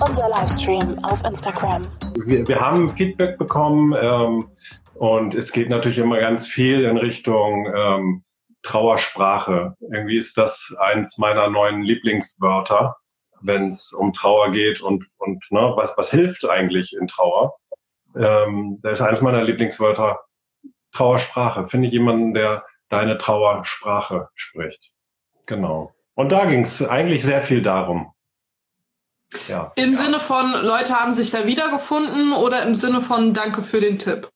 Unser Livestream auf Instagram. Wir, wir haben Feedback bekommen ähm, und es geht natürlich immer ganz viel in Richtung ähm, Trauersprache. Irgendwie ist das eins meiner neuen Lieblingswörter, wenn es um Trauer geht und, und ne, was, was hilft eigentlich in Trauer. Ähm, da ist eins meiner Lieblingswörter Trauersprache. Finde ich jemanden, der deine Trauersprache spricht. Genau. Und da ging es eigentlich sehr viel darum. Ja. Im ja. Sinne von, Leute haben sich da wiedergefunden oder im Sinne von Danke für den Tipp?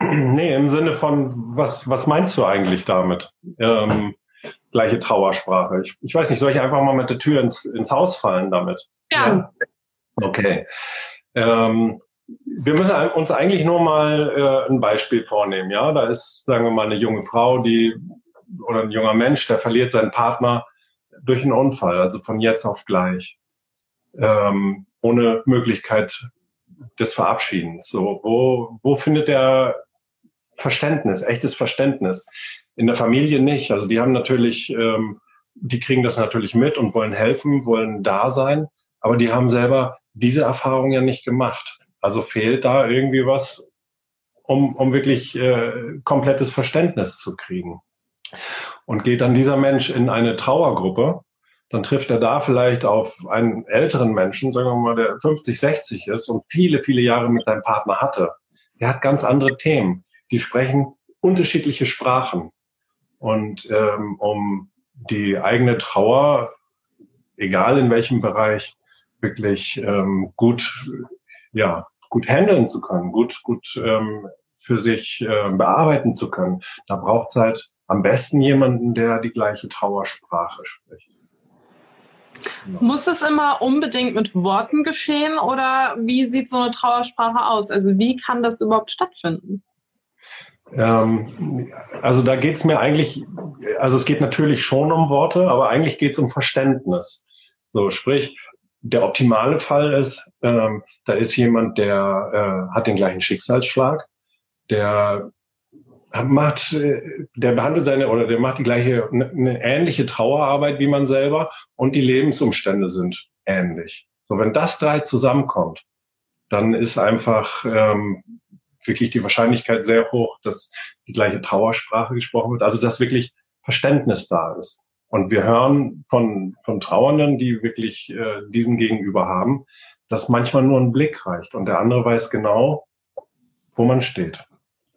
Nee, im Sinne von, was, was meinst du eigentlich damit? Ähm, gleiche Trauersprache. Ich, ich weiß nicht, soll ich einfach mal mit der Tür ins, ins Haus fallen damit? Ja. ja? Okay. Ähm, wir müssen uns eigentlich nur mal äh, ein Beispiel vornehmen. Ja, da ist, sagen wir mal, eine junge Frau, die oder ein junger Mensch, der verliert seinen Partner durch einen Unfall, also von jetzt auf gleich, ähm, ohne Möglichkeit des Verabschiedens. So, wo, wo findet er Verständnis, echtes Verständnis? In der Familie nicht. Also die haben natürlich, ähm, die kriegen das natürlich mit und wollen helfen, wollen da sein, aber die haben selber diese Erfahrung ja nicht gemacht. Also fehlt da irgendwie was, um, um wirklich äh, komplettes Verständnis zu kriegen. Und geht dann dieser Mensch in eine Trauergruppe, dann trifft er da vielleicht auf einen älteren Menschen, sagen wir mal, der 50, 60 ist und viele, viele Jahre mit seinem Partner hatte. Der hat ganz andere Themen. Die sprechen unterschiedliche Sprachen. Und ähm, um die eigene Trauer, egal in welchem Bereich, wirklich ähm, gut ja, gut handeln zu können, gut, gut ähm, für sich äh, bearbeiten zu können, da braucht es halt am besten jemanden, der die gleiche Trauersprache spricht. Genau. Muss es immer unbedingt mit Worten geschehen oder wie sieht so eine Trauersprache aus? Also wie kann das überhaupt stattfinden? Ähm, also da geht es mir eigentlich, also es geht natürlich schon um Worte, aber eigentlich geht es um Verständnis. So, sprich, der optimale Fall ist, ähm, da ist jemand, der äh, hat den gleichen Schicksalsschlag, der macht, der behandelt seine oder der macht die gleiche, eine ne ähnliche Trauerarbeit wie man selber und die Lebensumstände sind ähnlich. So, wenn das drei zusammenkommt, dann ist einfach ähm, wirklich die Wahrscheinlichkeit sehr hoch, dass die gleiche Trauersprache gesprochen wird, also dass wirklich Verständnis da ist. Und wir hören von, von Trauernden, die wirklich äh, diesen Gegenüber haben, dass manchmal nur ein Blick reicht und der andere weiß genau, wo man steht.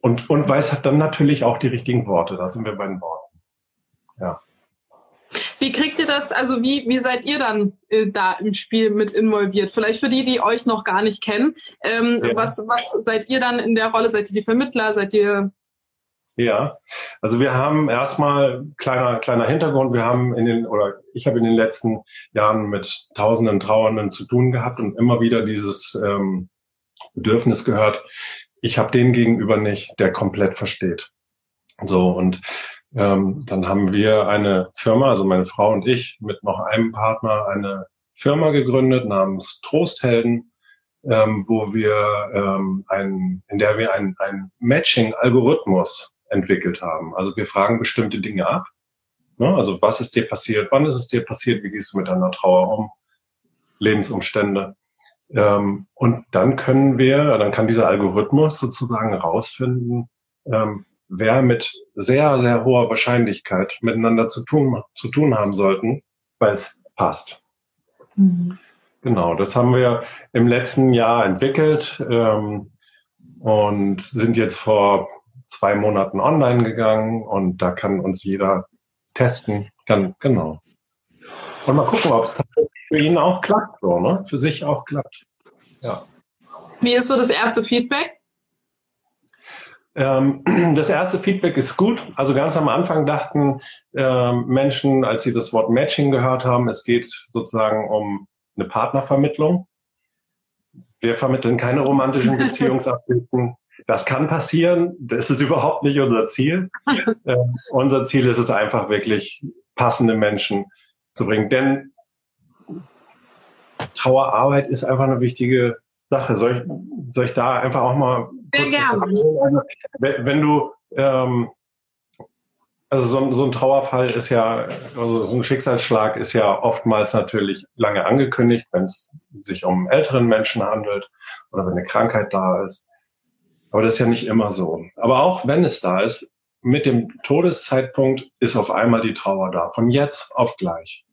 Und, und weiß dann natürlich auch die richtigen Worte. Da sind wir bei den Worten. Ja. Wie kriegt ihr das, also wie, wie seid ihr dann äh, da im Spiel mit involviert? Vielleicht für die, die euch noch gar nicht kennen. Ähm, ja. was, was seid ihr dann in der Rolle? Seid ihr die Vermittler? Seid ihr ja, also wir haben erstmal kleiner kleiner Hintergrund. Wir haben in den oder ich habe in den letzten Jahren mit Tausenden Trauernden zu tun gehabt und immer wieder dieses ähm, Bedürfnis gehört. Ich habe den Gegenüber nicht, der komplett versteht. So und ähm, dann haben wir eine Firma, also meine Frau und ich, mit noch einem Partner eine Firma gegründet namens Trosthelden, ähm, wo wir ähm, ein, in der wir ein, ein Matching-Algorithmus entwickelt haben. Also wir fragen bestimmte Dinge ab. Ne? Also was ist dir passiert? Wann ist es dir passiert? Wie gehst du mit deiner Trauer um? Lebensumstände. Ähm, und dann können wir, dann kann dieser Algorithmus sozusagen herausfinden, ähm, wer mit sehr, sehr hoher Wahrscheinlichkeit miteinander zu tun, zu tun haben sollten, weil es passt. Mhm. Genau, das haben wir im letzten Jahr entwickelt ähm, und sind jetzt vor zwei Monaten online gegangen und da kann uns jeder testen. Kann, genau. Und mal gucken, ob es für ihn auch klappt, so, ne? Für sich auch klappt. Ja. Wie ist so das erste Feedback? Ähm, das erste Feedback ist gut. Also ganz am Anfang dachten äh, Menschen, als sie das Wort Matching gehört haben, es geht sozusagen um eine Partnervermittlung. Wir vermitteln keine romantischen Beziehungsabbilden. Das kann passieren. Das ist überhaupt nicht unser Ziel. Äh, unser Ziel ist es einfach wirklich passende Menschen zu bringen. Denn Trauerarbeit ist einfach eine wichtige Sache. Soll ich, soll ich da einfach auch mal Sehr gerne. Also, wenn, wenn du ähm, also so, so ein Trauerfall ist ja, also so ein Schicksalsschlag ist ja oftmals natürlich lange angekündigt, wenn es sich um älteren Menschen handelt oder wenn eine Krankheit da ist. Aber das ist ja nicht immer so. Aber auch wenn es da ist, mit dem Todeszeitpunkt ist auf einmal die Trauer da, von jetzt auf gleich.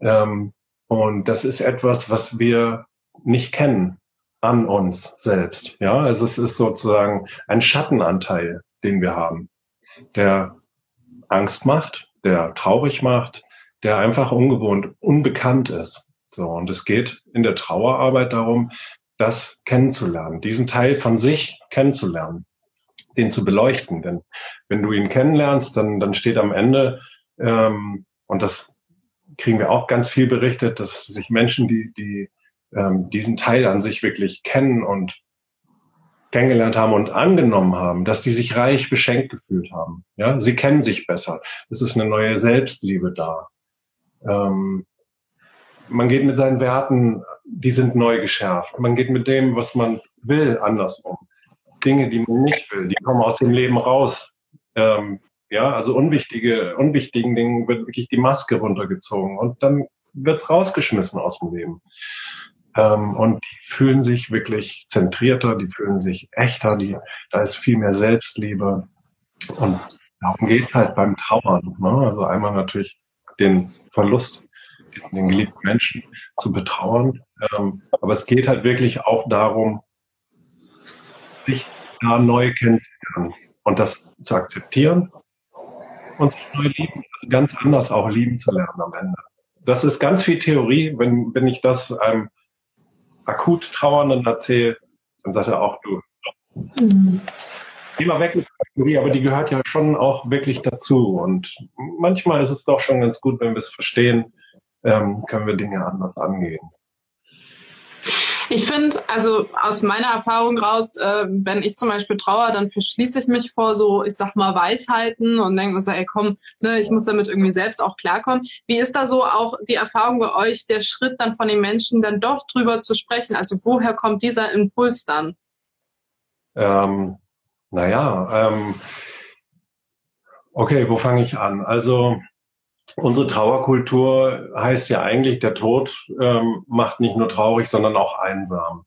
Ähm, und das ist etwas, was wir nicht kennen an uns selbst. Ja, also es ist sozusagen ein Schattenanteil, den wir haben, der Angst macht, der traurig macht, der einfach ungewohnt, unbekannt ist. So, und es geht in der Trauerarbeit darum, das kennenzulernen, diesen Teil von sich kennenzulernen, den zu beleuchten. Denn wenn du ihn kennenlernst, dann, dann steht am Ende, ähm, und das kriegen wir auch ganz viel berichtet, dass sich Menschen, die, die ähm, diesen Teil an sich wirklich kennen und kennengelernt haben und angenommen haben, dass die sich reich beschenkt gefühlt haben. Ja, sie kennen sich besser. Es ist eine neue Selbstliebe da. Ähm, man geht mit seinen Werten, die sind neu geschärft. Man geht mit dem, was man will, anders um. Dinge, die man nicht will, die kommen aus dem Leben raus. Ähm, ja, also unwichtige, unwichtigen Dingen wird wirklich die Maske runtergezogen und dann wird's rausgeschmissen aus dem Leben. Ähm, und die fühlen sich wirklich zentrierter, die fühlen sich echter, die, da ist viel mehr Selbstliebe. Und darum geht's halt beim Trauern. Ne? Also einmal natürlich den Verlust, den, geliebten Menschen zu betrauern. Ähm, aber es geht halt wirklich auch darum, sich da neu kennenzulernen und das zu akzeptieren und sich neu lieben, also ganz anders auch lieben zu lernen am Ende. Das ist ganz viel Theorie. Wenn, wenn ich das einem akut Trauernden erzähle, dann sagt er auch, du, mhm. geh mal weg mit der Kategorie, aber die gehört ja schon auch wirklich dazu. Und manchmal ist es doch schon ganz gut, wenn wir es verstehen, ähm, können wir Dinge anders angehen. Ich finde, also aus meiner Erfahrung raus, äh, wenn ich zum Beispiel trauere, dann verschließe ich mich vor so, ich sag mal, Weisheiten und denke mir so, ey komm, ne, ich muss damit irgendwie selbst auch klarkommen. Wie ist da so auch die Erfahrung bei euch, der Schritt dann von den Menschen dann doch drüber zu sprechen? Also woher kommt dieser Impuls dann? Ähm, naja, ähm, okay, wo fange ich an? Also unsere Trauerkultur heißt ja eigentlich, der Tod ähm, macht nicht nur traurig, sondern auch einsam,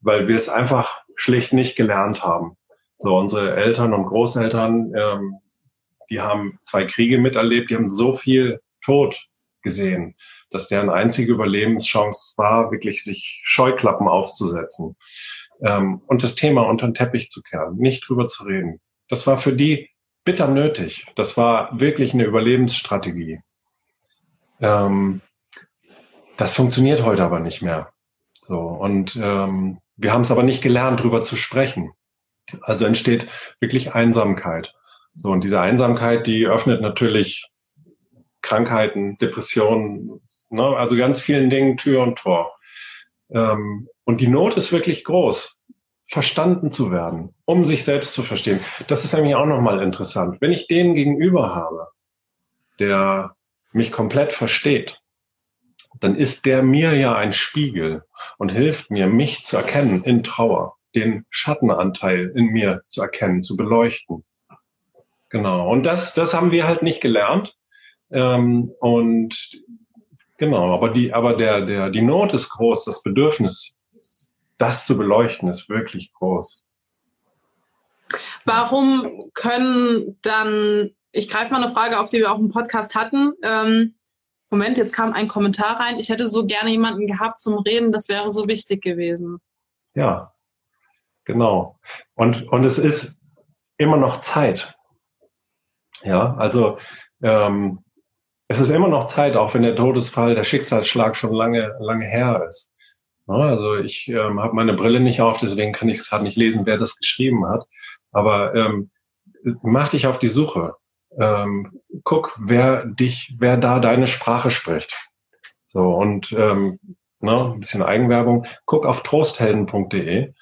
weil wir es einfach schlicht nicht gelernt haben. So unsere Eltern und Großeltern, ähm, die haben zwei Kriege miterlebt, die haben so viel Tod gesehen, dass deren einzige Überlebenschance war, wirklich sich Scheuklappen aufzusetzen ähm, und das Thema unter den Teppich zu kehren, nicht drüber zu reden. Das war für die bitter nötig. Das war wirklich eine Überlebensstrategie. Ähm, das funktioniert heute aber nicht mehr. So und ähm, wir haben es aber nicht gelernt, drüber zu sprechen. Also entsteht wirklich Einsamkeit. So und diese Einsamkeit, die öffnet natürlich Krankheiten, Depressionen, ne, also ganz vielen Dingen Tür und Tor. Ähm, und die Not ist wirklich groß verstanden zu werden, um sich selbst zu verstehen. Das ist eigentlich auch nochmal interessant. Wenn ich den gegenüber habe, der mich komplett versteht, dann ist der mir ja ein Spiegel und hilft mir, mich zu erkennen in Trauer, den Schattenanteil in mir zu erkennen, zu beleuchten. Genau. Und das, das haben wir halt nicht gelernt. Ähm, und genau, aber die, aber der, der, die Not ist groß, das Bedürfnis das zu beleuchten, ist wirklich groß. Warum können dann, ich greife mal eine Frage auf, die wir auch im Podcast hatten. Ähm, Moment, jetzt kam ein Kommentar rein. Ich hätte so gerne jemanden gehabt zum Reden, das wäre so wichtig gewesen. Ja, genau. Und, und es ist immer noch Zeit. Ja, also ähm, es ist immer noch Zeit, auch wenn der Todesfall, der Schicksalsschlag schon lange, lange her ist. Also ich ähm, habe meine Brille nicht auf, deswegen kann ich es gerade nicht lesen, wer das geschrieben hat. Aber ähm, mach dich auf die Suche. Ähm, guck, wer dich, wer da deine Sprache spricht. So und ähm, ne, ein bisschen Eigenwerbung. Guck auf trosthelden.de,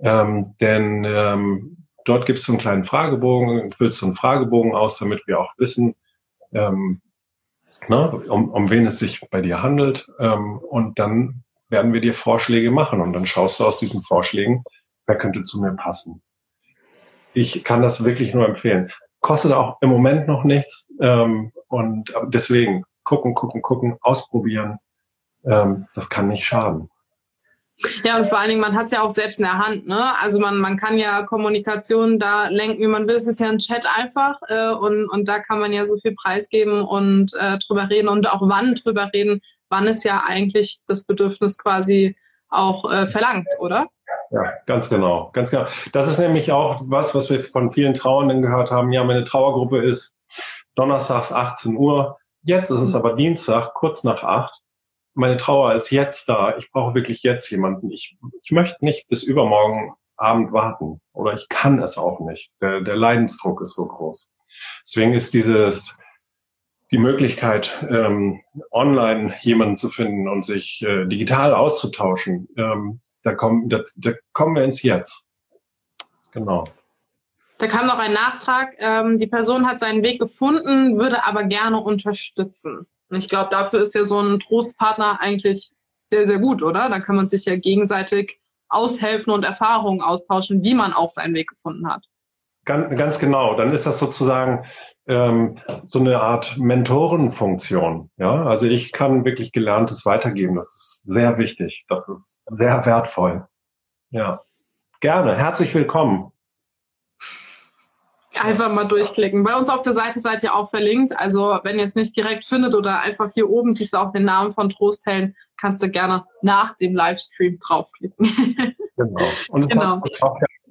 ähm, denn ähm, dort gibst du einen kleinen Fragebogen, füllst du einen Fragebogen aus, damit wir auch wissen, ähm, ne, um, um wen es sich bei dir handelt. Ähm, und dann werden wir dir Vorschläge machen und dann schaust du aus diesen Vorschlägen, wer könnte zu mir passen. Ich kann das wirklich nur empfehlen. Kostet auch im Moment noch nichts ähm, und deswegen gucken, gucken, gucken, ausprobieren. Ähm, das kann nicht schaden. Ja, und vor allen Dingen, man hat es ja auch selbst in der Hand. Ne? Also man, man kann ja Kommunikation da lenken, wie man will. Es ist ja ein Chat einfach äh, und, und da kann man ja so viel preisgeben und äh, drüber reden und auch wann drüber reden, wann es ja eigentlich das Bedürfnis quasi auch äh, verlangt, oder? Ja, ganz genau, ganz genau. Das ist nämlich auch was, was wir von vielen Trauernden gehört haben. Ja, meine Trauergruppe ist donnerstags 18 Uhr. Jetzt ist es aber Dienstag, kurz nach acht meine Trauer ist jetzt da. Ich brauche wirklich jetzt jemanden. Ich, ich möchte nicht bis übermorgen Abend warten oder ich kann es auch nicht. Der, der Leidensdruck ist so groß. Deswegen ist dieses die Möglichkeit, ähm, online jemanden zu finden und sich äh, digital auszutauschen, ähm, da, kommen, da, da kommen wir ins Jetzt. Genau. Da kam noch ein Nachtrag. Ähm, die Person hat seinen Weg gefunden, würde aber gerne unterstützen. Und ich glaube, dafür ist ja so ein Trostpartner eigentlich sehr, sehr gut, oder? Da kann man sich ja gegenseitig aushelfen und Erfahrungen austauschen, wie man auch seinen Weg gefunden hat. Ganz, ganz genau. Dann ist das sozusagen ähm, so eine Art Mentorenfunktion. Ja, also ich kann wirklich Gelerntes weitergeben. Das ist sehr wichtig. Das ist sehr wertvoll. Ja, gerne. Herzlich willkommen. Einfach mal durchklicken. Bei uns auf der Seite seid ihr auch verlinkt. Also wenn ihr es nicht direkt findet oder einfach hier oben siehst du auch den Namen von Trosthellen, kannst du gerne nach dem Livestream draufklicken. Genau. Und genau.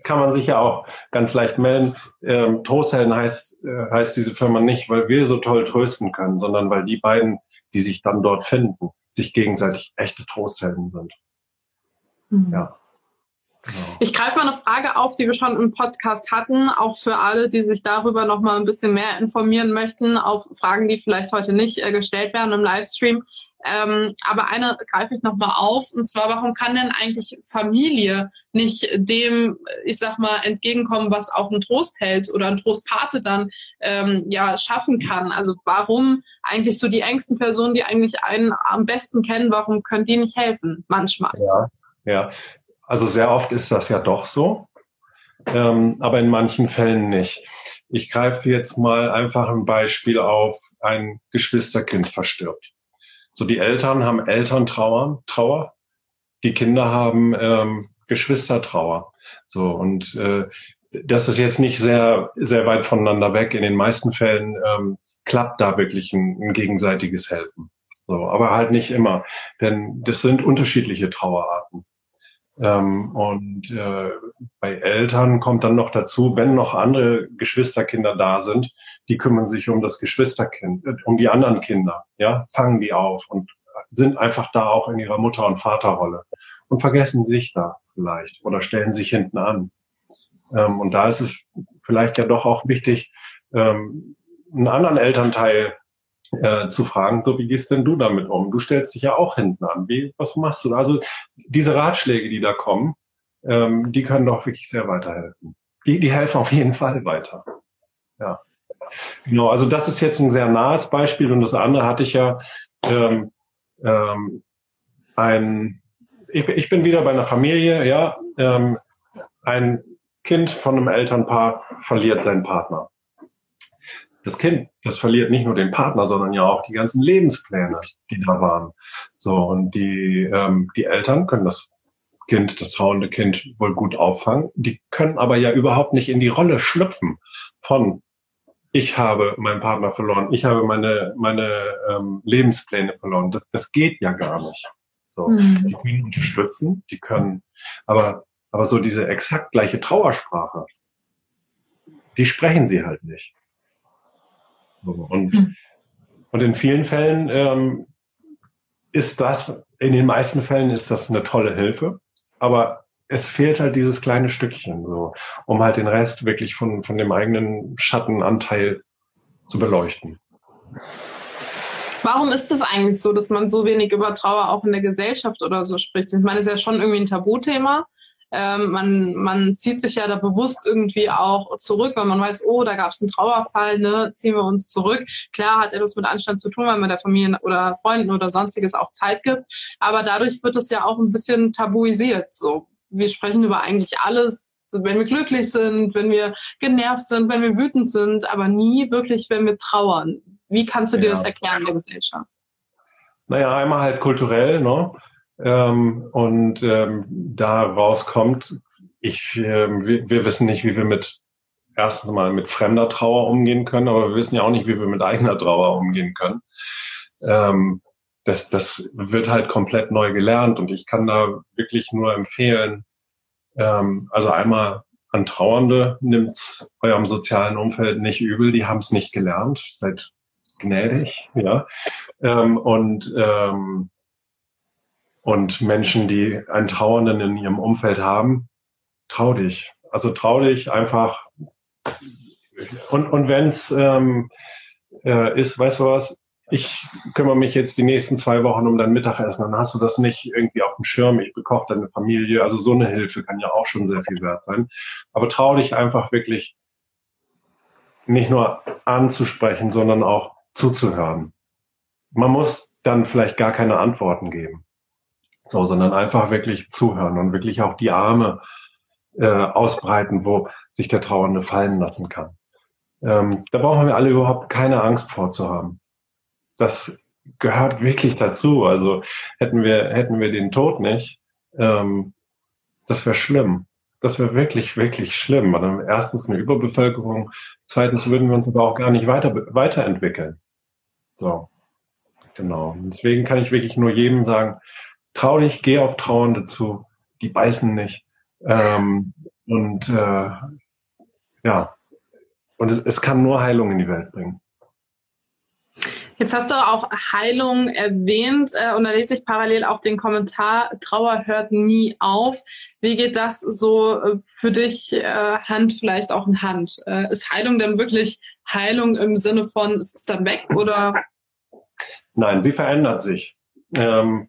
kann man sich ja auch ganz leicht melden. Ähm, Trosthellen heißt, äh, heißt diese Firma nicht, weil wir so toll trösten können, sondern weil die beiden, die sich dann dort finden, sich gegenseitig echte Trosthelden sind. Mhm. Ja. Ich greife mal eine Frage auf, die wir schon im Podcast hatten, auch für alle, die sich darüber noch mal ein bisschen mehr informieren möchten, auf Fragen, die vielleicht heute nicht äh, gestellt werden im Livestream. Ähm, aber eine greife ich noch mal auf, und zwar, warum kann denn eigentlich Familie nicht dem, ich sag mal, entgegenkommen, was auch ein Trostheld oder ein Trostpate dann ähm, ja schaffen kann? Also warum eigentlich so die engsten Personen, die eigentlich einen am besten kennen, warum können die nicht helfen? Manchmal. Ja, ja. Also sehr oft ist das ja doch so, ähm, aber in manchen Fällen nicht. Ich greife jetzt mal einfach ein Beispiel auf, ein Geschwisterkind verstirbt. So die Eltern haben Elterntrauer, Trauer, die Kinder haben ähm, Geschwistertrauer. So und äh, das ist jetzt nicht sehr sehr weit voneinander weg. In den meisten Fällen ähm, klappt da wirklich ein, ein gegenseitiges Helfen. So, aber halt nicht immer, denn das sind unterschiedliche Trauerarten. Ähm, und äh, bei Eltern kommt dann noch dazu, wenn noch andere Geschwisterkinder da sind, die kümmern sich um das Geschwisterkind, äh, um die anderen Kinder, ja, fangen die auf und sind einfach da auch in ihrer Mutter- und Vaterrolle und vergessen sich da vielleicht oder stellen sich hinten an. Ähm, und da ist es vielleicht ja doch auch wichtig, ähm, einen anderen Elternteil äh, zu fragen, so wie gehst denn du damit um? Du stellst dich ja auch hinten an. Wie, was machst du? Also diese Ratschläge, die da kommen, ähm, die können doch wirklich sehr weiterhelfen. Die, die helfen auf jeden Fall weiter. Ja. Genau, also das ist jetzt ein sehr nahes Beispiel und das andere hatte ich ja ähm, ähm, ein ich, ich bin wieder bei einer Familie, ja, ähm, ein Kind von einem Elternpaar verliert seinen Partner das Kind, das verliert nicht nur den Partner, sondern ja auch die ganzen Lebenspläne, die da waren. So, und die, ähm, die Eltern können das Kind, das trauernde Kind wohl gut auffangen. Die können aber ja überhaupt nicht in die Rolle schlüpfen von ich habe meinen Partner verloren, ich habe meine, meine ähm, Lebenspläne verloren. Das, das geht ja gar nicht. So, mhm. die können unterstützen, die können, aber, aber so diese exakt gleiche Trauersprache, die sprechen sie halt nicht. Und, mhm. und in vielen Fällen ähm, ist das in den meisten Fällen ist das eine tolle Hilfe, aber es fehlt halt dieses kleine Stückchen, so, um halt den Rest wirklich von, von dem eigenen Schattenanteil zu beleuchten. Warum ist es eigentlich so, dass man so wenig über Trauer auch in der Gesellschaft oder so spricht? Ich meine, es ist ja schon irgendwie ein Tabuthema. Ähm, man, man zieht sich ja da bewusst irgendwie auch zurück, weil man weiß, oh, da gab es einen Trauerfall, ne, ziehen wir uns zurück. Klar hat etwas mit Anstand zu tun, weil man der Familie oder Freunden oder sonstiges auch Zeit gibt. Aber dadurch wird es ja auch ein bisschen tabuisiert. So, wir sprechen über eigentlich alles, wenn wir glücklich sind, wenn wir genervt sind, wenn wir wütend sind, aber nie wirklich, wenn wir trauern. Wie kannst du dir ja. das erklären in der Gesellschaft? Naja, einmal halt kulturell, ne? Ähm, und ähm, da rauskommt, ich, äh, wir, wir wissen nicht, wie wir mit erstens mal mit fremder Trauer umgehen können, aber wir wissen ja auch nicht, wie wir mit eigener Trauer umgehen können. Ähm, das, das wird halt komplett neu gelernt und ich kann da wirklich nur empfehlen, ähm, also einmal an Trauernde nimmt's eurem sozialen Umfeld nicht übel, die haben es nicht gelernt, seid gnädig, ja. Ähm, und ähm, und Menschen, die einen Trauernden in ihrem Umfeld haben, trau dich. Also trau dich einfach. Und, und wenn es ähm, äh, ist, weißt du was, ich kümmere mich jetzt die nächsten zwei Wochen um dein Mittagessen, dann hast du das nicht irgendwie auf dem Schirm, ich bekoche deine Familie. Also so eine Hilfe kann ja auch schon sehr viel wert sein. Aber trau dich einfach wirklich nicht nur anzusprechen, sondern auch zuzuhören. Man muss dann vielleicht gar keine Antworten geben. So, sondern einfach wirklich zuhören und wirklich auch die Arme äh, ausbreiten, wo sich der Trauernde fallen lassen kann. Ähm, da brauchen wir alle überhaupt keine Angst vorzuhaben. Das gehört wirklich dazu. Also hätten wir, hätten wir den Tod nicht, ähm, das wäre schlimm. Das wäre wirklich, wirklich schlimm. Dann erstens eine Überbevölkerung, zweitens würden wir uns aber auch gar nicht weiter, weiterentwickeln. So, genau. Deswegen kann ich wirklich nur jedem sagen, trau dich, geh auf Trauernde zu, die beißen nicht. Ähm, und äh, ja, und es, es kann nur Heilung in die Welt bringen. Jetzt hast du auch Heilung erwähnt äh, und da lese ich parallel auch den Kommentar, Trauer hört nie auf. Wie geht das so äh, für dich äh, Hand vielleicht auch in Hand? Äh, ist Heilung denn wirklich Heilung im Sinne von, es ist dann weg oder? Nein, sie verändert sich. Ähm,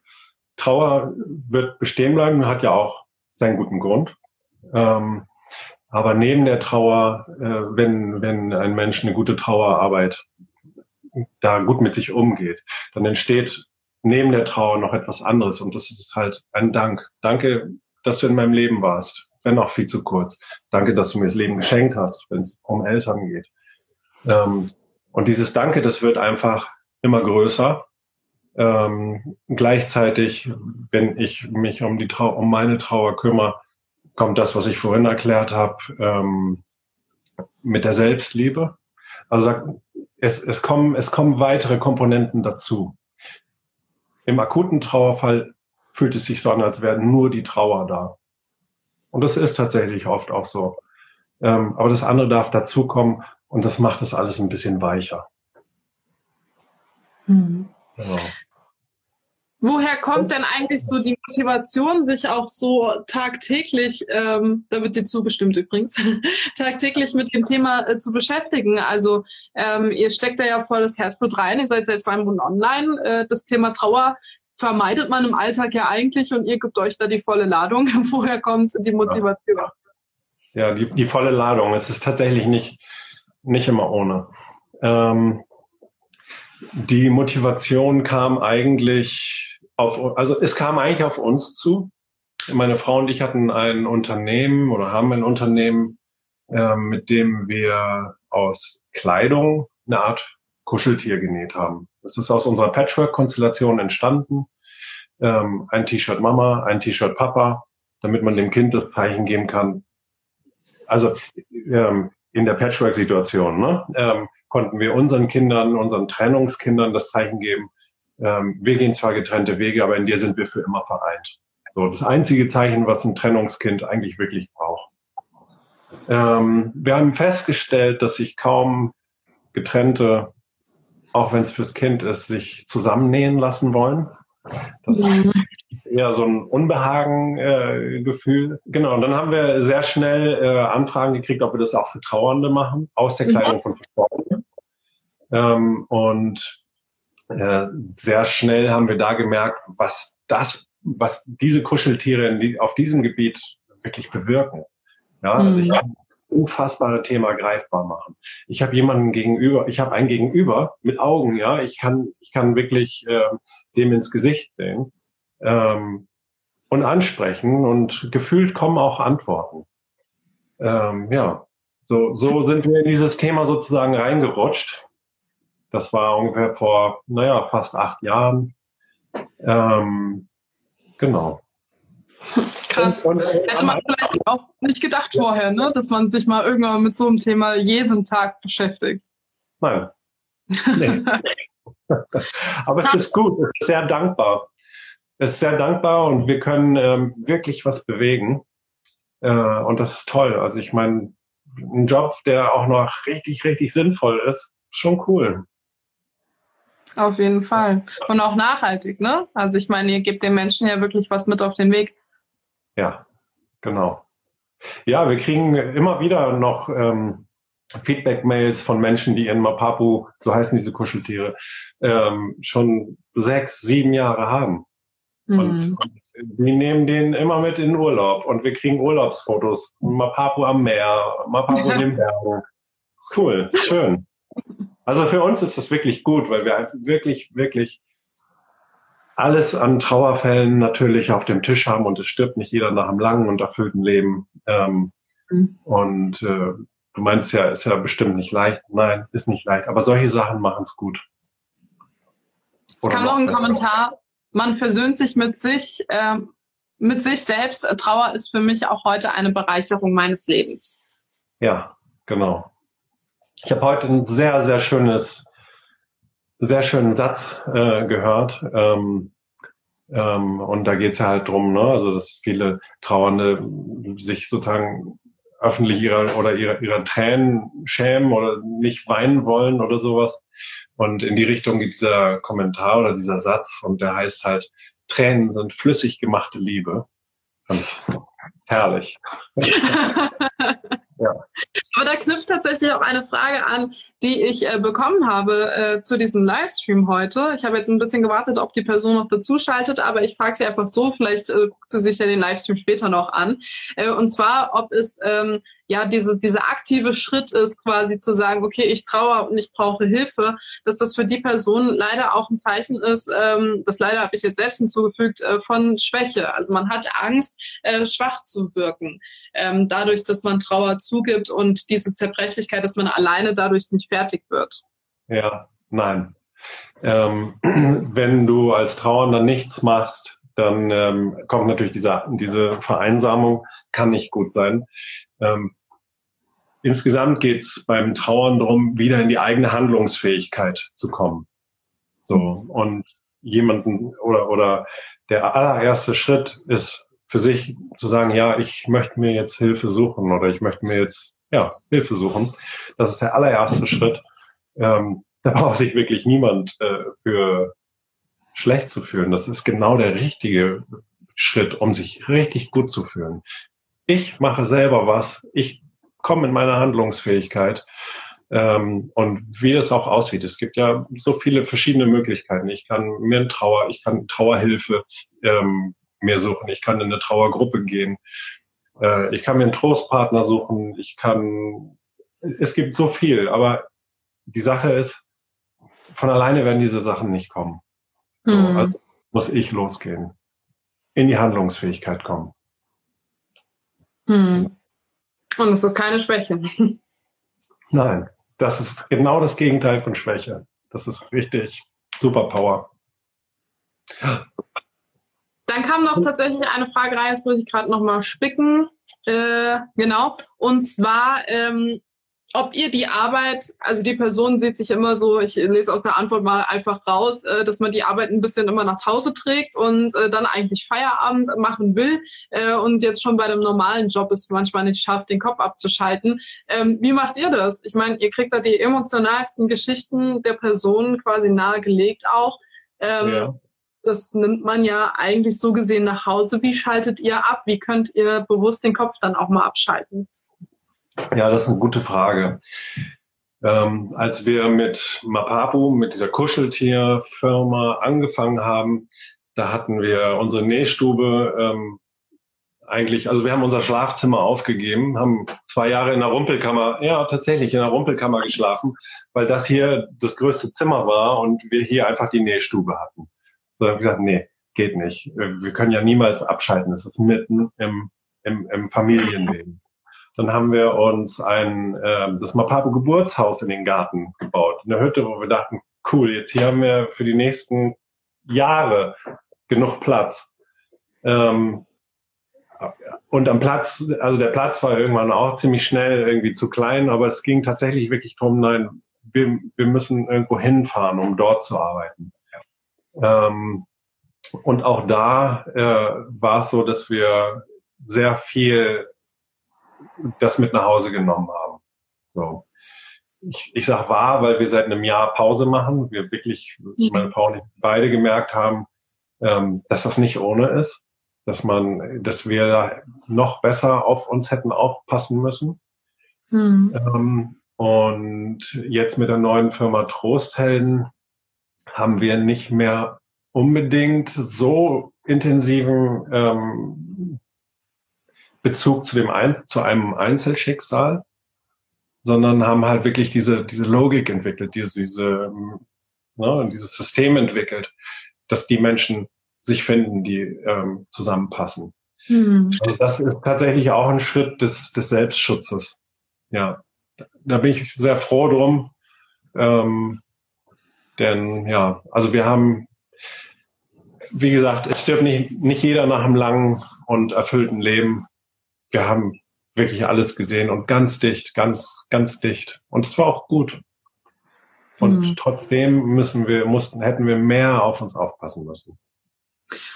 Trauer wird bestehen bleiben, hat ja auch seinen guten Grund. Ähm, aber neben der Trauer, äh, wenn, wenn ein Mensch eine gute Trauerarbeit da gut mit sich umgeht, dann entsteht neben der Trauer noch etwas anderes und das ist halt ein Dank. Danke, dass du in meinem Leben warst, wenn auch viel zu kurz. Danke, dass du mir das Leben geschenkt hast, wenn es um Eltern geht. Ähm, und dieses Danke, das wird einfach immer größer ähm, gleichzeitig, wenn ich mich um die Trau um meine Trauer kümmere, kommt das, was ich vorhin erklärt habe, ähm, mit der Selbstliebe. Also es, es, kommen, es kommen weitere Komponenten dazu. Im akuten Trauerfall fühlt es sich so an, als wäre nur die Trauer da. Und das ist tatsächlich oft auch so. Ähm, aber das andere darf dazukommen und das macht das alles ein bisschen weicher. Mhm. Genau. Woher kommt denn eigentlich so die Motivation, sich auch so tagtäglich, ähm, da wird dir zugestimmt übrigens, tagtäglich mit dem Thema äh, zu beschäftigen? Also ähm, ihr steckt da ja voll das Herzblut rein, ihr seid seit zwei Monaten online. Äh, das Thema Trauer vermeidet man im Alltag ja eigentlich und ihr gebt euch da die volle Ladung. Woher kommt die Motivation? Ja, ja die, die volle Ladung. Es ist tatsächlich nicht, nicht immer ohne. Ähm, die Motivation kam eigentlich auf, also es kam eigentlich auf uns zu. Meine Frau und ich hatten ein Unternehmen oder haben ein Unternehmen, äh, mit dem wir aus Kleidung eine Art Kuscheltier genäht haben. Das ist aus unserer Patchwork-Konstellation entstanden. Ähm, ein T-Shirt Mama, ein T-Shirt Papa, damit man dem Kind das Zeichen geben kann. Also ähm, in der Patchwork-Situation. Ne? Ähm, konnten wir unseren Kindern, unseren Trennungskindern das Zeichen geben, ähm, wir gehen zwar getrennte Wege, aber in dir sind wir für immer vereint. So, das einzige Zeichen, was ein Trennungskind eigentlich wirklich braucht. Ähm, wir haben festgestellt, dass sich kaum getrennte, auch wenn es fürs Kind ist, sich zusammennähen lassen wollen. Das mhm. ist eher so ein Unbehagen-Gefühl. Äh, genau, und dann haben wir sehr schnell äh, Anfragen gekriegt, ob wir das auch für Trauernde machen, aus der Kleidung mhm. von Verstorbenen. Ähm, und äh, sehr schnell haben wir da gemerkt, was das, was diese Kuscheltiere die, auf diesem Gebiet wirklich bewirken. Ja, also ich mhm. kann unfassbare Thema greifbar machen. Ich habe jemanden gegenüber, ich habe ein Gegenüber mit Augen, ja, ich kann, ich kann wirklich äh, dem ins Gesicht sehen ähm, und ansprechen und gefühlt kommen auch Antworten. Ähm, ja, so, so sind wir in dieses Thema sozusagen reingerutscht. Das war ungefähr vor, naja, fast acht Jahren. Ähm, genau. Krass. Und, äh, Hätte man vielleicht auch nicht gedacht vorher, ne? dass man sich mal irgendwann mit so einem Thema jeden Tag beschäftigt. Nein. Nee. Aber es ist gut, es ist sehr dankbar. Es ist sehr dankbar und wir können ähm, wirklich was bewegen. Äh, und das ist toll. Also ich meine, ein Job, der auch noch richtig, richtig sinnvoll ist, schon cool. Auf jeden Fall. Und auch nachhaltig, ne? Also ich meine, ihr gebt den Menschen ja wirklich was mit auf den Weg. Ja, genau. Ja, wir kriegen immer wieder noch ähm, Feedback-Mails von Menschen, die in Mapapu, so heißen diese Kuscheltiere, ähm, schon sechs, sieben Jahre haben. Mhm. Und, und wir nehmen den immer mit in Urlaub und wir kriegen Urlaubsfotos. Mapapu am Meer, Mapapu in den Bergen. Cool, ist schön. Also für uns ist das wirklich gut, weil wir wirklich, wirklich alles an Trauerfällen natürlich auf dem Tisch haben und es stirbt nicht jeder nach einem langen und erfüllten Leben. Ähm, mhm. Und äh, du meinst ja, ist ja bestimmt nicht leicht. Nein, ist nicht leicht. Aber solche Sachen machen es gut. Es kam noch ein Kommentar. Man versöhnt sich mit sich, äh, mit sich selbst. Trauer ist für mich auch heute eine Bereicherung meines Lebens. Ja, genau. Ich habe heute ein sehr, sehr schönes sehr schönen Satz äh, gehört. Ähm, ähm, und da geht's ja halt drum, ne? also dass viele Trauernde sich sozusagen öffentlich ihrer oder ihrer, ihrer Tränen schämen oder nicht weinen wollen oder sowas. Und in die Richtung geht dieser Kommentar oder dieser Satz und der heißt halt, Tränen sind flüssig gemachte Liebe. Fand ich herrlich. Ja. Aber da knüpft tatsächlich auch eine Frage an, die ich äh, bekommen habe äh, zu diesem Livestream heute. Ich habe jetzt ein bisschen gewartet, ob die Person noch dazu schaltet, aber ich frage sie einfach so, vielleicht äh, guckt sie sich ja den Livestream später noch an. Äh, und zwar, ob es ähm, ja diese, dieser aktive Schritt ist, quasi zu sagen, okay, ich traue und ich brauche Hilfe, dass das für die Person leider auch ein Zeichen ist, ähm, das leider habe ich jetzt selbst hinzugefügt, äh, von Schwäche. Also man hat Angst, äh, schwach zu wirken, ähm, dadurch, dass man Trauer zugibt und diese Zerbrechlichkeit, dass man alleine dadurch nicht fertig wird. Ja, nein. Ähm, wenn du als Trauernder nichts machst, dann ähm, kommt natürlich diese, diese Vereinsamung, kann nicht gut sein. Ähm, insgesamt geht es beim Trauern darum, wieder in die eigene Handlungsfähigkeit zu kommen. So und jemanden oder oder der allererste Schritt ist für sich zu sagen, ja, ich möchte mir jetzt Hilfe suchen oder ich möchte mir jetzt ja Hilfe suchen. Das ist der allererste Schritt. Ähm, da braucht sich wirklich niemand äh, für schlecht zu fühlen. Das ist genau der richtige Schritt, um sich richtig gut zu fühlen. Ich mache selber was. Ich komme in meine Handlungsfähigkeit. Ähm, und wie das auch aussieht. Es gibt ja so viele verschiedene Möglichkeiten. Ich kann mir eine Trauer, ich kann Trauerhilfe ähm, mir suchen, ich kann in eine Trauergruppe gehen, äh, ich kann mir einen Trostpartner suchen, ich kann, es gibt so viel, aber die Sache ist, von alleine werden diese Sachen nicht kommen. So, mhm. Also muss ich losgehen, in die Handlungsfähigkeit kommen. Mhm. Und es ist keine Schwäche. Nein, das ist genau das Gegenteil von Schwäche. Das ist richtig Superpower. Dann kam noch tatsächlich eine Frage rein, jetzt muss ich gerade noch mal spicken. Äh, genau. Und zwar, ähm, ob ihr die Arbeit, also die Person sieht sich immer so, ich lese aus der Antwort mal einfach raus, äh, dass man die Arbeit ein bisschen immer nach Hause trägt und äh, dann eigentlich Feierabend machen will äh, und jetzt schon bei dem normalen Job es manchmal nicht schafft, den Kopf abzuschalten. Ähm, wie macht ihr das? Ich meine, ihr kriegt da die emotionalsten Geschichten der Person quasi nahegelegt auch. Ähm, ja. das nimmt man ja eigentlich so gesehen nach Hause. Wie schaltet ihr ab? Wie könnt ihr bewusst den Kopf dann auch mal abschalten? Ja, das ist eine gute Frage. Ähm, als wir mit Mapapu, mit dieser Kuscheltierfirma angefangen haben, da hatten wir unsere Nähstube ähm, eigentlich, also wir haben unser Schlafzimmer aufgegeben, haben zwei Jahre in der Rumpelkammer, ja tatsächlich in der Rumpelkammer geschlafen, weil das hier das größte Zimmer war und wir hier einfach die Nähstube hatten. So haben wir gesagt, nee, geht nicht. Wir können ja niemals abschalten. Es ist mitten im, im, im Familienleben. Dann haben wir uns ein äh, das Mapapo Geburtshaus in den Garten gebaut, eine Hütte, wo wir dachten, cool, jetzt hier haben wir für die nächsten Jahre genug Platz. Ähm, und am Platz, also der Platz war irgendwann auch ziemlich schnell irgendwie zu klein, aber es ging tatsächlich wirklich darum, nein, wir, wir müssen irgendwo hinfahren, um dort zu arbeiten. Ähm, und auch da äh, war es so, dass wir sehr viel das mit nach Hause genommen haben. So. Ich, ich sag wahr, weil wir seit einem Jahr Pause machen. Wir wirklich, mhm. meine Frau und ich beide gemerkt haben, ähm, dass das nicht ohne ist dass man, dass wir noch besser auf uns hätten aufpassen müssen. Mhm. Ähm, und jetzt mit der neuen Firma Trosthelden haben wir nicht mehr unbedingt so intensiven ähm, Bezug zu dem Ein zu einem Einzelschicksal, sondern haben halt wirklich diese diese Logik entwickelt, diese diese ne, dieses System entwickelt, dass die Menschen sich finden, die ähm, zusammenpassen. Mhm. Also das ist tatsächlich auch ein Schritt des, des Selbstschutzes. Ja, da bin ich sehr froh drum. Ähm, denn ja, also wir haben, wie gesagt, es stirbt nicht, nicht jeder nach einem langen und erfüllten Leben. Wir haben wirklich alles gesehen und ganz dicht, ganz, ganz dicht. Und es war auch gut. Und mhm. trotzdem müssen wir, mussten, hätten wir mehr auf uns aufpassen müssen.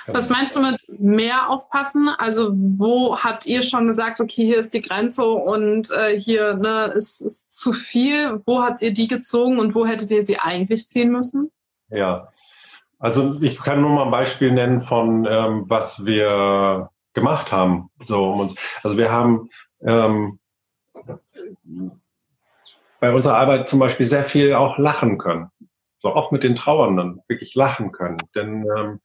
Was meinst du mit mehr aufpassen? Also wo habt ihr schon gesagt, okay, hier ist die Grenze und äh, hier ne, ist, ist zu viel? Wo habt ihr die gezogen und wo hättet ihr sie eigentlich ziehen müssen? Ja, also ich kann nur mal ein Beispiel nennen von ähm, was wir gemacht haben. So um uns. Also wir haben ähm, bei unserer Arbeit zum Beispiel sehr viel auch lachen können. So auch mit den Trauernden wirklich lachen können. Denn ähm,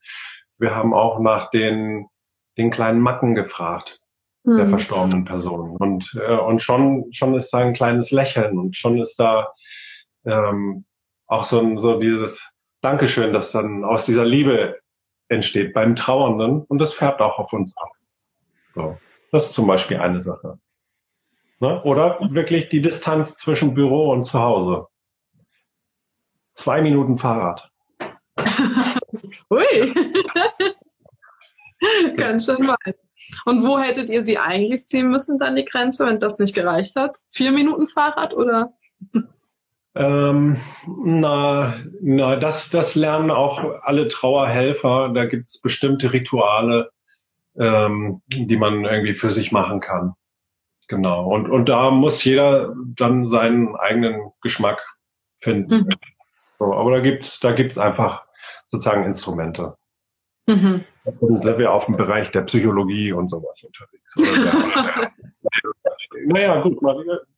wir haben auch nach den, den kleinen Macken gefragt mhm. der hm. verstorbenen Person. Und, äh, und schon, schon ist da ein kleines Lächeln und schon ist da ähm, auch so, so dieses Dankeschön, das dann aus dieser Liebe entsteht beim Trauernden und das färbt auch auf uns ab. So, das ist zum Beispiel eine Sache. Ne? Oder wirklich die Distanz zwischen Büro und zu Hause. Zwei Minuten Fahrrad. Ui. Ganz schön weit. Und wo hättet ihr sie eigentlich ziehen müssen, dann die Grenze, wenn das nicht gereicht hat? Vier Minuten Fahrrad oder? Ähm, na, na, das, das lernen auch alle Trauerhelfer. Da gibt's bestimmte Rituale, ähm, die man irgendwie für sich machen kann. Genau. Und, und da muss jeder dann seinen eigenen Geschmack finden. Mhm. So, aber da gibt's, da gibt's einfach sozusagen Instrumente. Mhm. Dann sind wir auf dem Bereich der Psychologie und sowas unterwegs. naja, gut,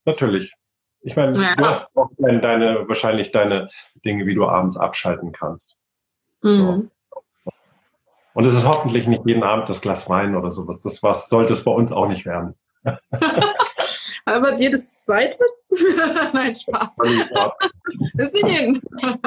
natürlich. Ich meine, ja. du hast auch deine, wahrscheinlich deine Dinge, wie du abends abschalten kannst. Mhm. So. Und es ist hoffentlich nicht jeden Abend das Glas Wein oder sowas. Das was sollte es bei uns auch nicht werden. Aber jedes zweite? Nein, Spaß. ist nicht jeden.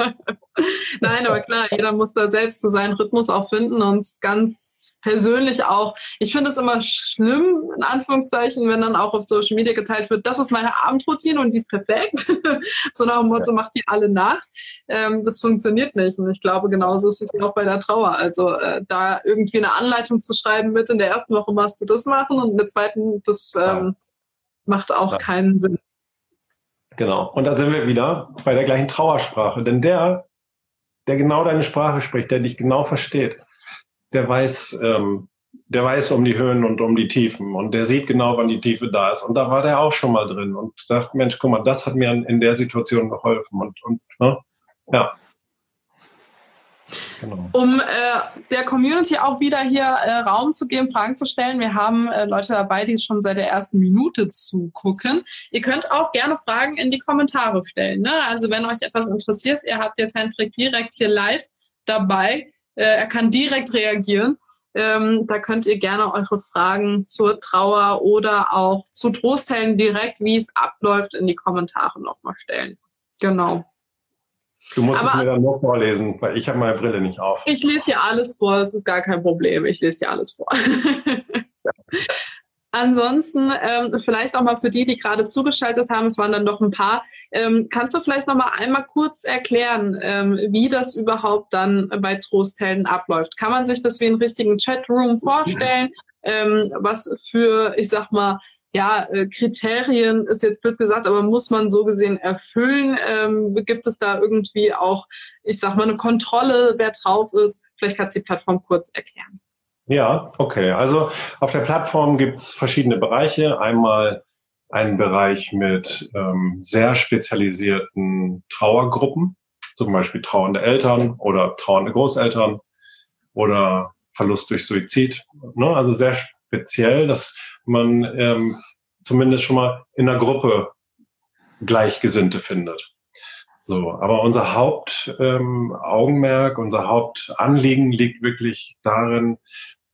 Nein, aber klar, jeder muss da selbst so seinen Rhythmus auch finden und ganz persönlich auch. Ich finde es immer schlimm, in Anführungszeichen, wenn dann auch auf Social Media geteilt wird, das ist meine Abendroutine und die ist perfekt. so nach dem Motto, macht die alle nach. Ähm, das funktioniert nicht. Und ich glaube, genauso ist es auch bei der Trauer. Also äh, da irgendwie eine Anleitung zu schreiben mit, in der ersten Woche machst du das machen und in der zweiten, das ähm, macht auch ja. keinen Sinn. Genau. Und da sind wir wieder bei der gleichen Trauersprache. Denn der, der genau deine Sprache spricht, der dich genau versteht, der weiß, ähm, der weiß um die Höhen und um die Tiefen und der sieht genau, wann die Tiefe da ist. Und da war der auch schon mal drin und sagt, Mensch, guck mal, das hat mir in der Situation geholfen und, und ne? ja. Genau. Um äh, der Community auch wieder hier äh, Raum zu geben, Fragen zu stellen. Wir haben äh, Leute dabei, die schon seit der ersten Minute zugucken. Ihr könnt auch gerne Fragen in die Kommentare stellen. Ne? Also wenn euch etwas interessiert, ihr habt jetzt Hendrik direkt hier live dabei. Äh, er kann direkt reagieren. Ähm, da könnt ihr gerne eure Fragen zur Trauer oder auch zu Trosthelden direkt, wie es abläuft, in die Kommentare nochmal stellen. Genau. Du musst Aber, es mir dann nur vorlesen, weil ich habe meine Brille nicht auf. Ich lese dir alles vor, das ist gar kein Problem. Ich lese dir alles vor. ja. Ansonsten, ähm, vielleicht auch mal für die, die gerade zugeschaltet haben, es waren dann doch ein paar, ähm, kannst du vielleicht noch mal einmal kurz erklären, ähm, wie das überhaupt dann bei Trosthelden abläuft? Kann man sich das wie einen richtigen Chatroom vorstellen? Ähm, was für, ich sag mal, ja, äh, Kriterien ist jetzt blöd gesagt, aber muss man so gesehen erfüllen? Ähm, gibt es da irgendwie auch, ich sag mal, eine Kontrolle, wer drauf ist? Vielleicht kannst du die Plattform kurz erklären. Ja, okay. Also auf der Plattform gibt's verschiedene Bereiche. Einmal einen Bereich mit ähm, sehr spezialisierten Trauergruppen, zum Beispiel trauernde Eltern oder trauernde Großeltern oder Verlust durch Suizid. Ne? Also sehr speziell, dass man ähm, zumindest schon mal in der Gruppe Gleichgesinnte findet. So, aber unser Hauptaugenmerk, ähm, unser Hauptanliegen liegt wirklich darin,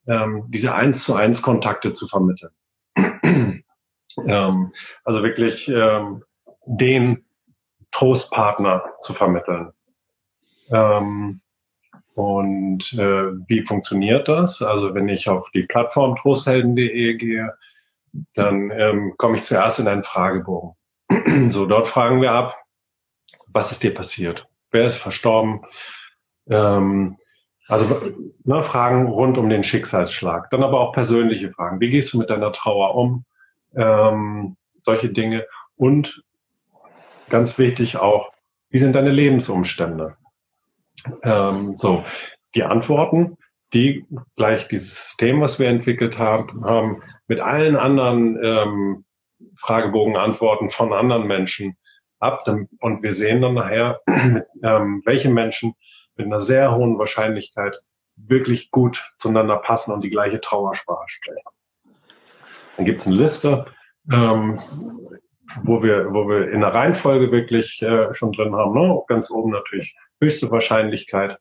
ähm, diese eins zu eins Kontakte zu vermitteln. ähm, also wirklich ähm, den Trostpartner zu vermitteln. Ähm, und äh, wie funktioniert das? Also wenn ich auf die Plattform trosthelden.de gehe, dann ähm, komme ich zuerst in einen Fragebogen. so, dort fragen wir ab, was ist dir passiert? Wer ist verstorben? Ähm, also ne, Fragen rund um den Schicksalsschlag. Dann aber auch persönliche Fragen. Wie gehst du mit deiner Trauer um? Ähm, solche Dinge. Und ganz wichtig auch, wie sind deine Lebensumstände? Ähm, so, die Antworten, die gleich dieses System, was wir entwickelt haben, haben mit allen anderen ähm, Fragebogenantworten von anderen Menschen ab. Und wir sehen dann nachher, mit, ähm, welche Menschen mit einer sehr hohen Wahrscheinlichkeit wirklich gut zueinander passen und die gleiche Trauersprache sprechen. Dann gibt es eine Liste, ähm, wo wir, wo wir in der Reihenfolge wirklich äh, schon drin haben. Ne? Ganz oben natürlich höchste Wahrscheinlichkeit.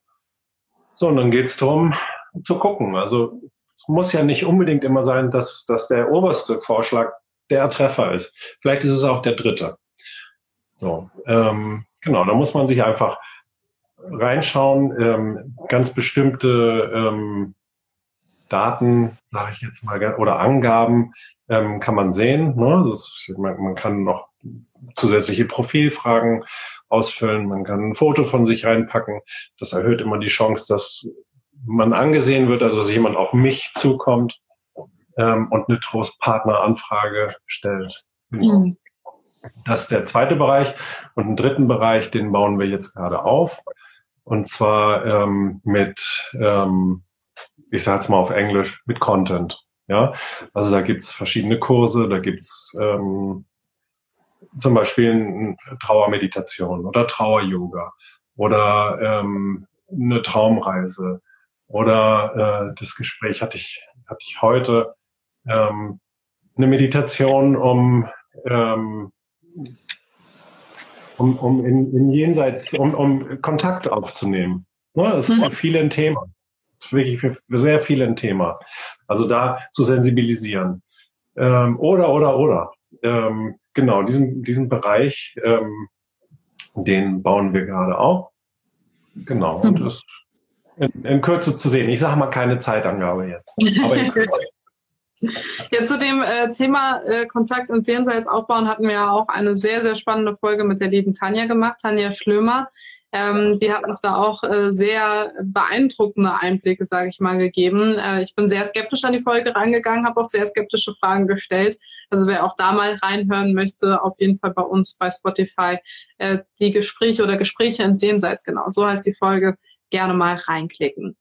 So, und dann geht es darum zu gucken. Also es muss ja nicht unbedingt immer sein, dass, dass der oberste Vorschlag der Treffer ist. Vielleicht ist es auch der dritte. So, ähm, genau, da muss man sich einfach reinschauen, ähm, ganz bestimmte ähm, Daten, sage ich jetzt mal, oder Angaben ähm, kann man sehen. Ne? Ist, man, man, kann noch zusätzliche Profilfragen ausfüllen, man kann ein Foto von sich reinpacken. Das erhöht immer die Chance, dass man angesehen wird, also dass jemand auf mich zukommt ähm, und eine Trostpartneranfrage stellt. Genau. Mhm. Das ist der zweite Bereich. Und einen dritten Bereich, den bauen wir jetzt gerade auf. Und zwar ähm, mit, ähm, ich sage jetzt mal auf Englisch, mit Content. Ja, also da gibt's verschiedene Kurse, da gibt's ähm, zum Beispiel Trauermeditation oder Trauer-Yoga oder ähm, eine Traumreise oder äh, das Gespräch hatte ich hatte ich heute ähm, eine Meditation um ähm, um, um in, in jenseits, um, um Kontakt aufzunehmen. Ne, das ist für mhm. viele ein Thema. Das ist wirklich für sehr viele ein Thema. Also da zu sensibilisieren. Ähm, oder, oder, oder. Ähm, genau, diesen, diesen Bereich, ähm, den bauen wir gerade auf. Genau, und mhm. das in, in Kürze zu sehen. Ich sage mal keine Zeitangabe jetzt. Aber ich, Ja, zu dem äh, Thema äh, Kontakt und Jenseits aufbauen hatten wir ja auch eine sehr, sehr spannende Folge mit der lieben Tanja gemacht, Tanja Schlömer. Ähm, die hat uns da auch äh, sehr beeindruckende Einblicke, sage ich mal, gegeben. Äh, ich bin sehr skeptisch an die Folge reingegangen, habe auch sehr skeptische Fragen gestellt. Also wer auch da mal reinhören möchte, auf jeden Fall bei uns bei Spotify äh, die Gespräche oder Gespräche ins Jenseits, genau, so heißt die Folge, gerne mal reinklicken.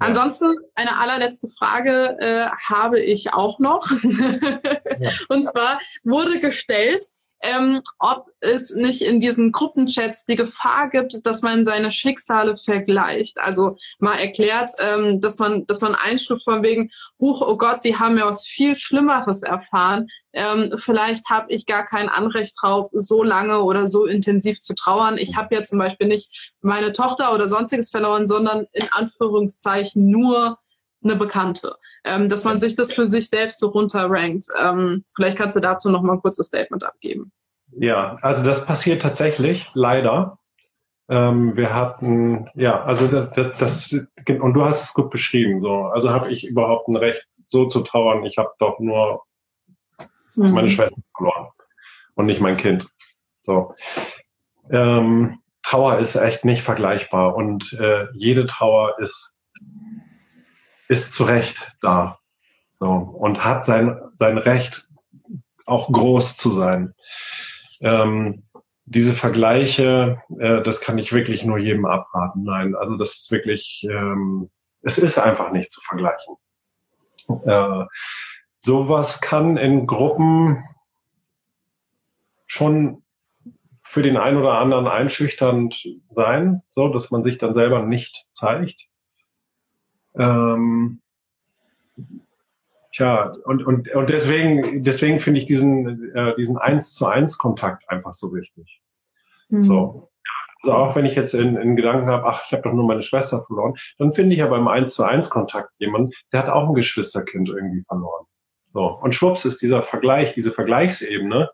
Ja. Ansonsten eine allerletzte Frage äh, habe ich auch noch. ja. Und zwar wurde gestellt, ähm, ob es nicht in diesen Gruppenchats die Gefahr gibt, dass man seine Schicksale vergleicht. Also mal erklärt, ähm, dass man, dass man einstuft von wegen, huch, oh Gott, die haben ja was viel Schlimmeres erfahren. Ähm, vielleicht habe ich gar kein Anrecht drauf, so lange oder so intensiv zu trauern. Ich habe ja zum Beispiel nicht meine Tochter oder sonstiges verloren, sondern in Anführungszeichen nur eine Bekannte, ähm, dass man sich das für sich selbst so runterrankt. Ähm, vielleicht kannst du dazu noch mal ein kurzes Statement abgeben. Ja, also das passiert tatsächlich, leider. Ähm, wir hatten, ja, also das, das, und du hast es gut beschrieben, so. Also habe ich überhaupt ein Recht, so zu trauern. Ich habe doch nur mhm. meine Schwester verloren und nicht mein Kind. So. Ähm, Trauer ist echt nicht vergleichbar und äh, jede Trauer ist ist zu Recht da so, und hat sein, sein Recht, auch groß zu sein. Ähm, diese Vergleiche, äh, das kann ich wirklich nur jedem abraten. Nein, also das ist wirklich, ähm, es ist einfach nicht zu vergleichen. Äh, sowas kann in Gruppen schon für den einen oder anderen einschüchternd sein, so dass man sich dann selber nicht zeigt. Ähm, tja, und, und, und deswegen, deswegen finde ich diesen, äh, diesen eins zu eins Kontakt einfach so wichtig. Mhm. So. Also auch wenn ich jetzt in, in Gedanken habe, ach, ich habe doch nur meine Schwester verloren, dann finde ich aber im eins zu eins Kontakt jemanden, der hat auch ein Geschwisterkind irgendwie verloren. So. Und schwupps ist dieser Vergleich, diese Vergleichsebene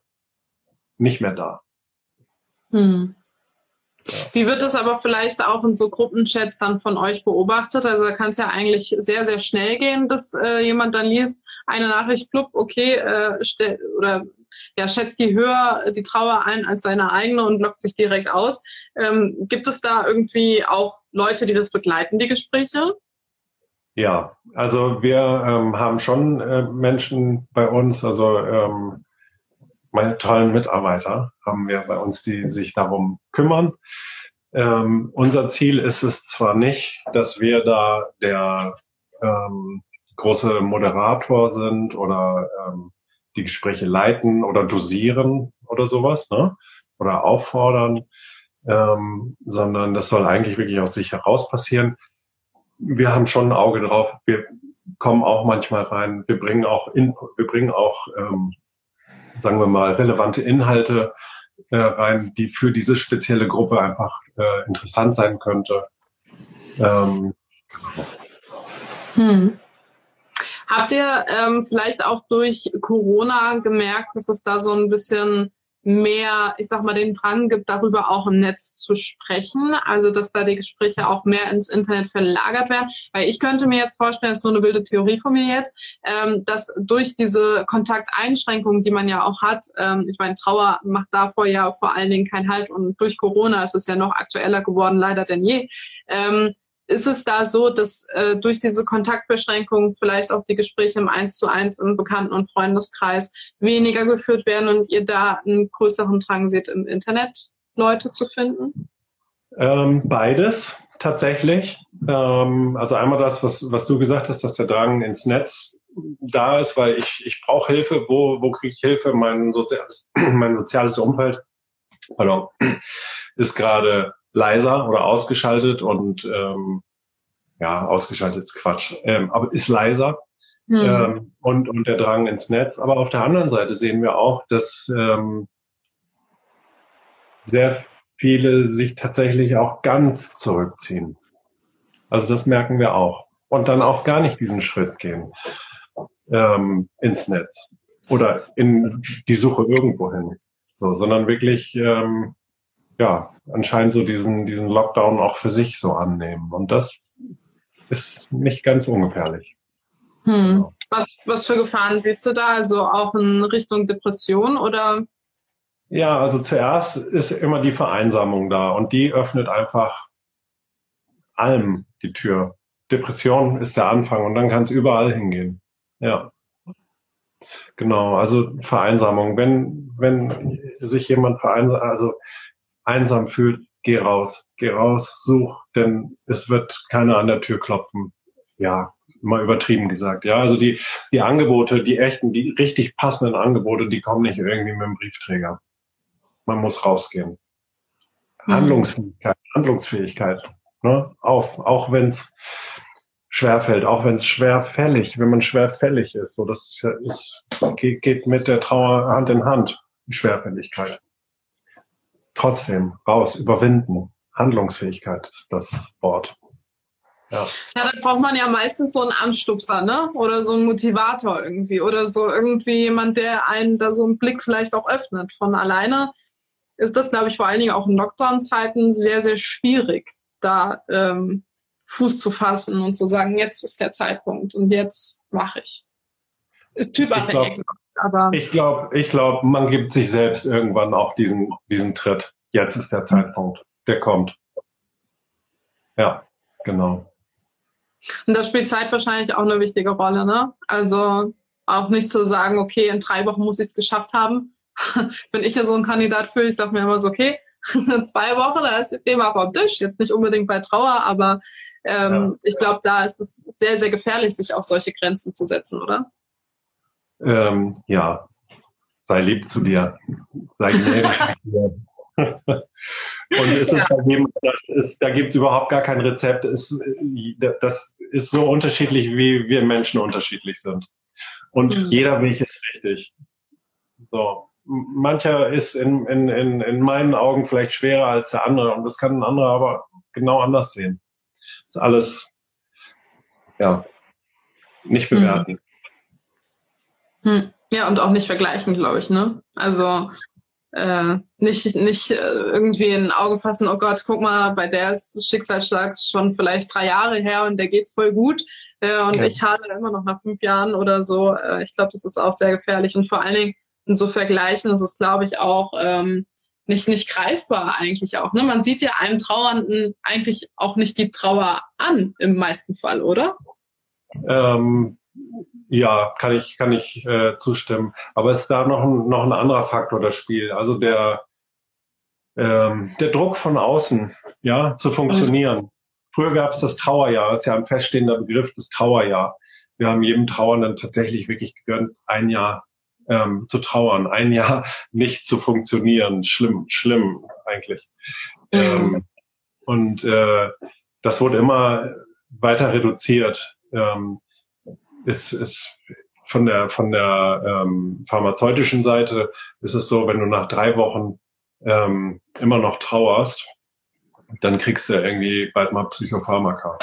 nicht mehr da. Hm. Wie wird das aber vielleicht auch in so Gruppenchats dann von euch beobachtet? Also da kann es ja eigentlich sehr, sehr schnell gehen, dass äh, jemand dann liest, eine Nachricht, blub, okay, äh, oder ja, schätzt die höher die Trauer ein als seine eigene und lockt sich direkt aus. Ähm, gibt es da irgendwie auch Leute, die das begleiten, die Gespräche? Ja, also wir ähm, haben schon äh, Menschen bei uns, also ähm, meine tollen Mitarbeiter haben wir bei uns, die sich darum kümmern. Ähm, unser Ziel ist es zwar nicht, dass wir da der ähm, große Moderator sind oder ähm, die Gespräche leiten oder dosieren oder sowas, ne? Oder auffordern, ähm, sondern das soll eigentlich wirklich aus sich heraus passieren. Wir haben schon ein Auge drauf. Wir kommen auch manchmal rein. Wir bringen auch in, wir bringen auch ähm, sagen wir mal, relevante Inhalte äh, rein, die für diese spezielle Gruppe einfach äh, interessant sein könnte. Ähm, hm. Habt ihr ähm, vielleicht auch durch Corona gemerkt, dass es da so ein bisschen mehr, ich sag mal, den Drang gibt, darüber auch im Netz zu sprechen. Also, dass da die Gespräche auch mehr ins Internet verlagert werden. Weil ich könnte mir jetzt vorstellen, das ist nur eine wilde Theorie von mir jetzt, ähm, dass durch diese Kontakteinschränkungen, die man ja auch hat, ähm, ich meine, Trauer macht davor ja vor allen Dingen keinen Halt und durch Corona ist es ja noch aktueller geworden, leider denn je. Ähm, ist es da so, dass äh, durch diese Kontaktbeschränkung vielleicht auch die Gespräche im Eins zu eins im Bekannten- und Freundeskreis weniger geführt werden und ihr da einen größeren Drang seht, im Internet Leute zu finden? Ähm, beides tatsächlich. Ähm, also einmal das, was, was du gesagt hast, dass der Drang ins Netz da ist, weil ich, ich brauche Hilfe. Wo, wo kriege ich Hilfe? Mein soziales, mein soziales Umfeld pardon, ist gerade leiser oder ausgeschaltet und ähm, ja, ausgeschaltet ist Quatsch, ähm, aber ist leiser hm. ähm, und, und der Drang ins Netz. Aber auf der anderen Seite sehen wir auch, dass ähm, sehr viele sich tatsächlich auch ganz zurückziehen. Also das merken wir auch. Und dann auch gar nicht diesen Schritt gehen ähm, ins Netz oder in die Suche irgendwo hin. So, sondern wirklich ähm, ja, anscheinend so diesen, diesen Lockdown auch für sich so annehmen. Und das ist nicht ganz ungefährlich. Hm. Genau. Was, was für Gefahren siehst du da? Also auch in Richtung Depression oder? Ja, also zuerst ist immer die Vereinsamung da und die öffnet einfach allem die Tür. Depression ist der Anfang und dann kann es überall hingehen. Ja. Genau, also Vereinsamung. Wenn, wenn sich jemand vereinsamt, also einsam fühlt, geh raus, geh raus, such, denn es wird keiner an der Tür klopfen. Ja, mal übertrieben gesagt. Ja, also die, die Angebote, die echten, die richtig passenden Angebote, die kommen nicht irgendwie mit dem Briefträger. Man muss rausgehen. Mhm. Handlungsfähigkeit, Handlungsfähigkeit. Ne? Auf, auch wenn es schwerfällt, auch wenn es schwerfällig, wenn man schwerfällig ist. So, das ist, geht, geht mit der Trauer Hand in Hand, Schwerfälligkeit. Trotzdem, raus, überwinden. Handlungsfähigkeit ist das Wort. Ja. ja, dann braucht man ja meistens so einen Anstupser, ne? Oder so einen Motivator irgendwie. Oder so irgendwie jemand, der einen da so einen Blick vielleicht auch öffnet. Von alleine ist das, glaube ich, vor allen Dingen auch in Lockdown-Zeiten sehr, sehr schwierig, da ähm, Fuß zu fassen und zu sagen, jetzt ist der Zeitpunkt und jetzt mache ich. Ist typabhängig. Aber ich glaube, ich glaube, man gibt sich selbst irgendwann auch diesen, diesen Tritt. Jetzt ist der Zeitpunkt. Der kommt. Ja, genau. Und da spielt Zeit wahrscheinlich auch eine wichtige Rolle, ne? Also auch nicht zu sagen, okay, in drei Wochen muss ich es geschafft haben. Bin ich ja so ein Kandidat für, ich sage mir immer so, okay, zwei Wochen, da ist das Thema vom Tisch. Jetzt nicht unbedingt bei Trauer, aber ähm, ja. ich glaube, da ist es sehr, sehr gefährlich, sich auch solche Grenzen zu setzen, oder? Ähm, ja, sei lieb zu dir. Sei gnädig zu dir. Und ist ja. es jedem, das ist, da gibt's überhaupt gar kein Rezept. Ist, das ist so unterschiedlich, wie wir Menschen unterschiedlich sind. Und mhm. jeder Weg ist richtig. So. Mancher ist in, in, in, in meinen Augen vielleicht schwerer als der andere und das kann ein anderer aber genau anders sehen. Das ist alles, ja, nicht mhm. Hm. Ja, und auch nicht vergleichen, glaube ich, ne? Also äh, nicht, nicht äh, irgendwie in Auge fassen, oh Gott, guck mal, bei der ist Schicksalsschlag schon vielleicht drei Jahre her und der geht's voll gut. Äh, und ja. ich hadere immer noch nach fünf Jahren oder so. Äh, ich glaube, das ist auch sehr gefährlich. Und vor allen Dingen in so Vergleichen ist es, glaube ich, auch ähm, nicht, nicht greifbar eigentlich auch. Ne? Man sieht ja einem Trauernden eigentlich auch nicht die Trauer an im meisten Fall, oder? Ähm, ja, kann ich, kann ich äh, zustimmen. Aber es ist da noch ein, noch ein anderer Faktor das Spiel. Also der, ähm, der Druck von außen, ja, zu funktionieren. Früher gab es das Trauerjahr, das ist ja ein feststehender Begriff, das Trauerjahr. Wir haben jedem Trauernden tatsächlich wirklich gegönnt, ein Jahr ähm, zu trauern, ein Jahr nicht zu funktionieren. Schlimm, schlimm eigentlich. Mhm. Ähm, und äh, das wurde immer weiter reduziert. Ähm, ist, ist von der von der ähm, pharmazeutischen Seite ist es so, wenn du nach drei Wochen ähm, immer noch trauerst, dann kriegst du irgendwie bald mal Psychopharmaka.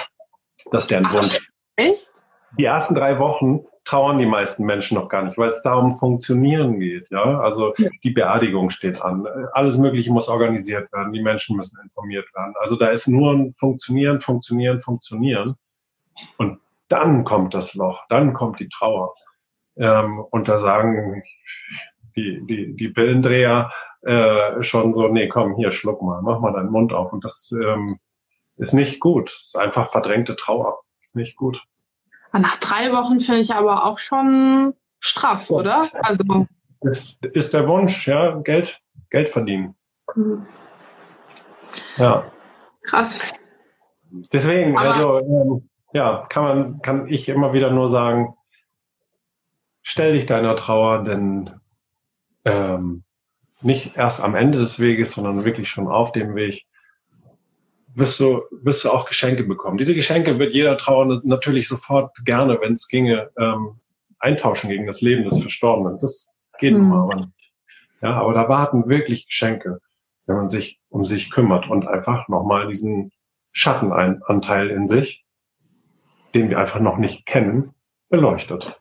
Das ist deren Wunsch. Echt? Die ersten drei Wochen trauern die meisten Menschen noch gar nicht, weil es darum Funktionieren geht. Ja, also die Beerdigung steht an. Alles Mögliche muss organisiert werden. Die Menschen müssen informiert werden. Also da ist nur ein Funktionieren, Funktionieren, Funktionieren. Und dann kommt das Loch, dann kommt die Trauer. Ähm, und da sagen die, die, die Pillendreher äh, schon so, nee, komm, hier, schluck mal, mach mal deinen Mund auf. Und das ähm, ist nicht gut. Das ist einfach verdrängte Trauer. Ist nicht gut. Nach drei Wochen finde ich aber auch schon straff, oder? Also ist, ist der Wunsch, ja, Geld, Geld verdienen. Mhm. Ja. Krass. Deswegen, aber also ähm, ja, kann man, kann ich immer wieder nur sagen, stell dich deiner Trauer, denn ähm, nicht erst am Ende des Weges, sondern wirklich schon auf dem Weg, wirst du, wirst du auch Geschenke bekommen. Diese Geschenke wird jeder Trauernde natürlich sofort gerne, wenn es ginge, ähm, eintauschen gegen das Leben des Verstorbenen. Das geht mhm. aber nicht. Ja, aber da warten wirklich Geschenke, wenn man sich um sich kümmert und einfach nochmal diesen Schattenanteil in sich den wir einfach noch nicht kennen, beleuchtet.